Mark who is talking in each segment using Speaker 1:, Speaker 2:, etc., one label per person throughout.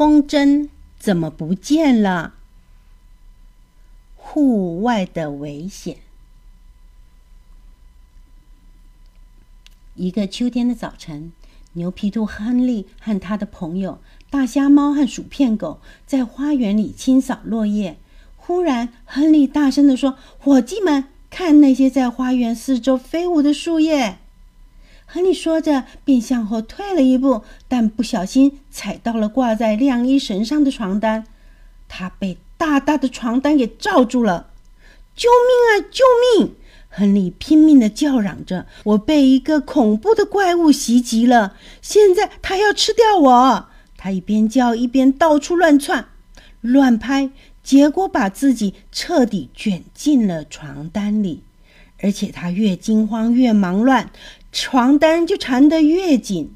Speaker 1: 风筝怎么不见了？户外的危险。一个秋天的早晨，牛皮兔亨利和他的朋友大虾猫和薯片狗在花园里清扫落叶。忽然，亨利大声地说：“伙计们，看那些在花园四周飞舞的树叶！”亨利说着，便向后退了一步，但不小心踩到了挂在晾衣绳上的床单，他被大大的床单给罩住了。“救命啊！救命！”亨利拼命地叫嚷着：“我被一个恐怖的怪物袭击了，现在他要吃掉我！”他一边叫一边到处乱窜、乱拍。结果把自己彻底卷进了床单里，而且他越惊慌越忙乱，床单就缠得越紧。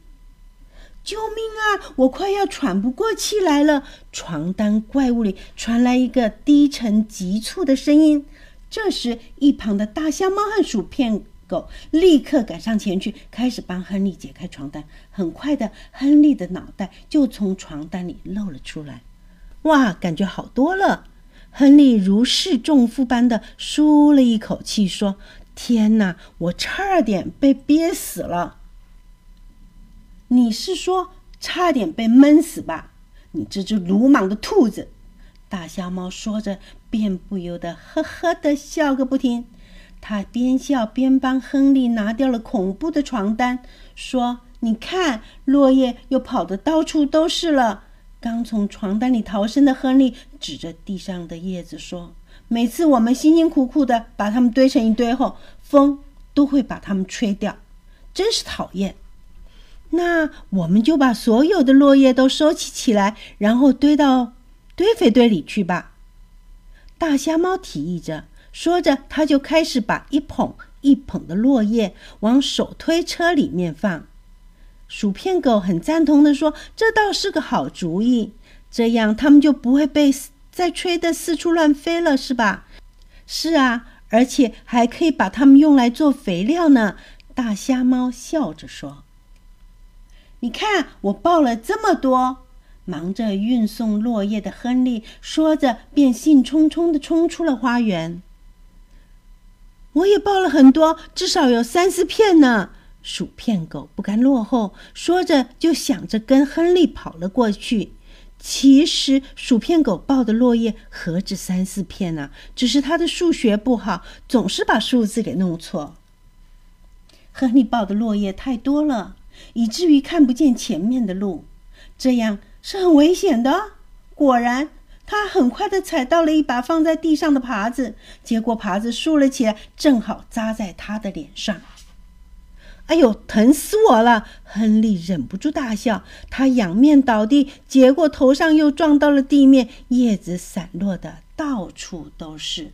Speaker 1: 救命啊！我快要喘不过气来了！床单怪物里传来一个低沉急促的声音。这时，一旁的大香猫和薯片狗立刻赶上前去，开始帮亨利解开床单。很快的，亨利的脑袋就从床单里露了出来。哇，感觉好多了！亨利如释重负般的舒了一口气，说：“天哪，我差点被憋死了。”你是说差点被闷死吧？你这只鲁莽的兔子！大瞎猫说着，便不由得呵呵的笑个不停。他边笑边帮亨利拿掉了恐怖的床单，说：“你看，落叶又跑得到处都是了。”刚从床单里逃生的亨利指着地上的叶子说：“每次我们辛辛苦苦的把它们堆成一堆后，风都会把它们吹掉，真是讨厌。那我们就把所有的落叶都收集起来，然后堆到堆肥堆里去吧。”大瞎猫提议着，说着，他就开始把一捧一捧的落叶往手推车里面放。薯片狗很赞同的说：“这倒是个好主意，这样它们就不会被再吹得四处乱飞了，是吧？”“是啊，而且还可以把它们用来做肥料呢。”大瞎猫笑着说。“你看，我抱了这么多。”忙着运送落叶的亨利说着，便兴冲冲的冲出了花园。“我也抱了很多，至少有三四片呢。”薯片狗不甘落后，说着就想着跟亨利跑了过去。其实薯片狗抱的落叶何止三四片呢？只是他的数学不好，总是把数字给弄错。亨利抱的落叶太多了，以至于看不见前面的路，这样是很危险的。果然，他很快的踩到了一把放在地上的耙子，结果耙子竖了起来，正好扎在他的脸上。哎呦，疼死我了！亨利忍不住大笑，他仰面倒地，结果头上又撞到了地面，叶子散落的到处都是。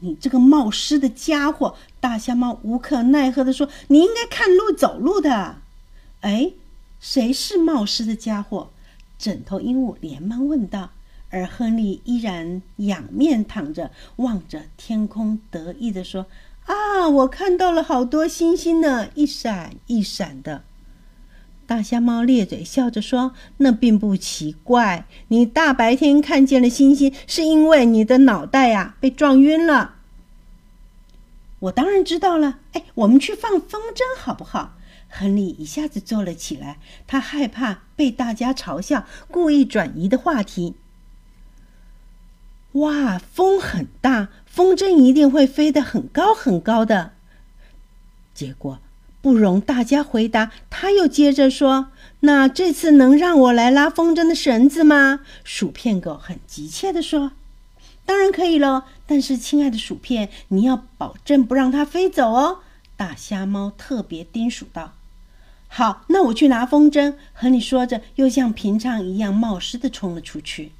Speaker 1: 你这个冒失的家伙！大瞎猫无可奈何的说：“你应该看路走路的。”哎，谁是冒失的家伙？枕头鹦鹉连忙问道。而亨利依然仰面躺着，望着天空，得意的说。啊！我看到了好多星星呢，一闪一闪的。大瞎猫咧嘴笑着说：“那并不奇怪，你大白天看见了星星，是因为你的脑袋呀被撞晕了。”我当然知道了。哎，我们去放风筝好不好？亨利一下子坐了起来，他害怕被大家嘲笑，故意转移的话题。哇，风很大，风筝一定会飞得很高很高的。结果不容大家回答，他又接着说：“那这次能让我来拉风筝的绳子吗？”薯片狗很急切地说：“当然可以喽，但是亲爱的薯片，你要保证不让它飞走哦。”大瞎猫特别叮嘱道：“好，那我去拿风筝。”和你说着，又像平常一样冒失地冲了出去。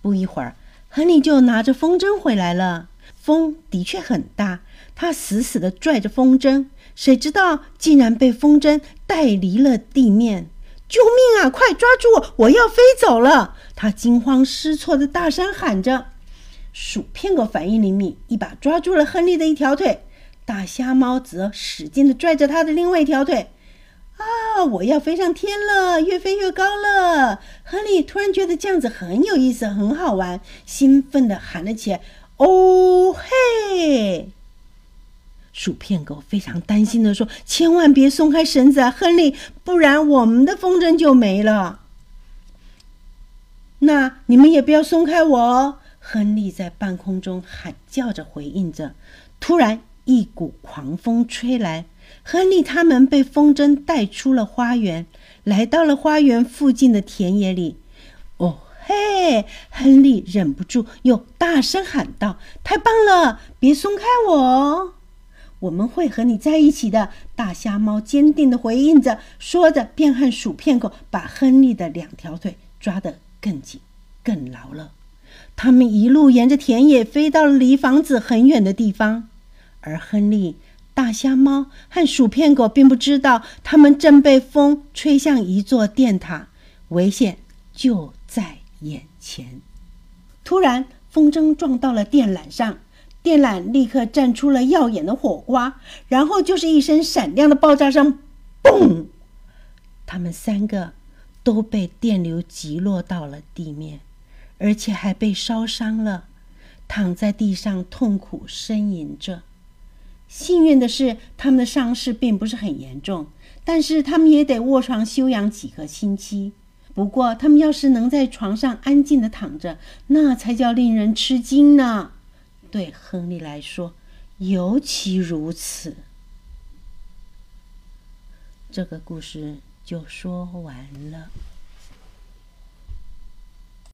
Speaker 1: 不一会儿。亨利就拿着风筝回来了。风的确很大，他死死地拽着风筝，谁知道竟然被风筝带离了地面！救命啊！快抓住我！我要飞走了！他惊慌失措地大声喊着。薯片狗反应灵敏，一把抓住了亨利的一条腿，大瞎猫则使劲地拽着他的另外一条腿。啊！我要飞上天了，越飞越高了！亨利突然觉得这样子很有意思，很好玩，兴奋地喊了起来：“哦嘿！”薯片狗非常担心的说：“千万别松开绳子啊，亨利，不然我们的风筝就没了。”那你们也不要松开我哦！亨利在半空中喊叫着回应着。突然，一股狂风吹来，亨利他们被风筝带出了花园，来到了花园附近的田野里。亨利忍不住又大声喊道：“太棒了！别松开我！我们会和你在一起的。”大瞎猫坚定地回应着，说着便和薯片狗把亨利的两条腿抓得更紧、更牢了。他们一路沿着田野飞到了离房子很远的地方。而亨利、大瞎猫和薯片狗并不知道，他们正被风吹向一座电塔，危险就在眼前。突然，风筝撞到了电缆上，电缆立刻绽出了耀眼的火花，然后就是一声闪亮的爆炸声，嘣！他们三个都被电流击落到了地面，而且还被烧伤了，躺在地上痛苦呻吟着。幸运的是，他们的伤势并不是很严重，但是他们也得卧床休养几个星期。不过，他们要是能在床上安静的躺着，那才叫令人吃惊呢。对亨利来说，尤其如此。这个故事就说完了。